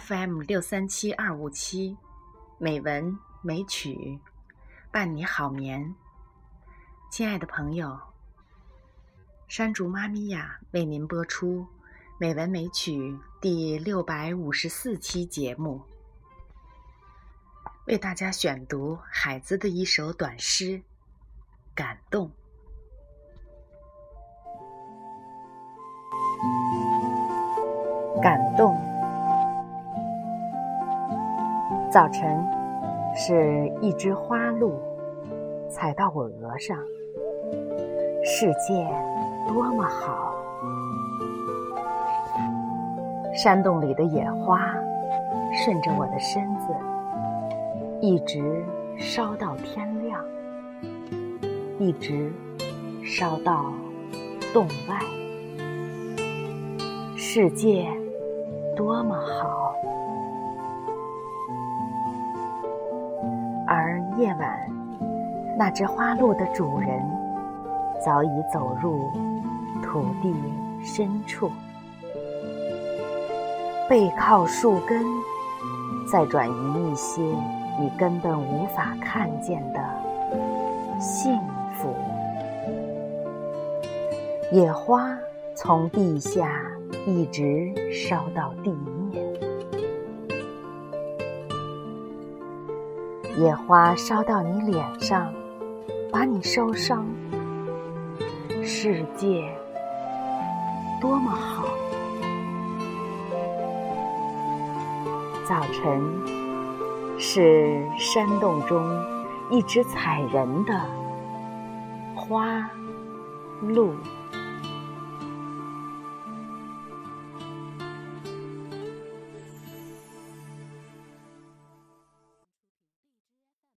FM 六三七二五七，美文美曲，伴你好眠。亲爱的朋友，山竹妈咪呀，为您播出《美文美曲》第六百五十四期节目，为大家选读海子的一首短诗《感动》。感动。早晨，是一只花鹿踩到我额上，世界多么好！山洞里的野花顺着我的身子，一直烧到天亮，一直烧到洞外，世界。多么好！夜晚，那只花鹿的主人早已走入土地深处，背靠树根，再转移一些你根本无法看见的幸福。野花从地下。一直烧到地面，野花烧到你脸上，把你烧伤。世界多么好！早晨是山洞中一只采人的花鹿。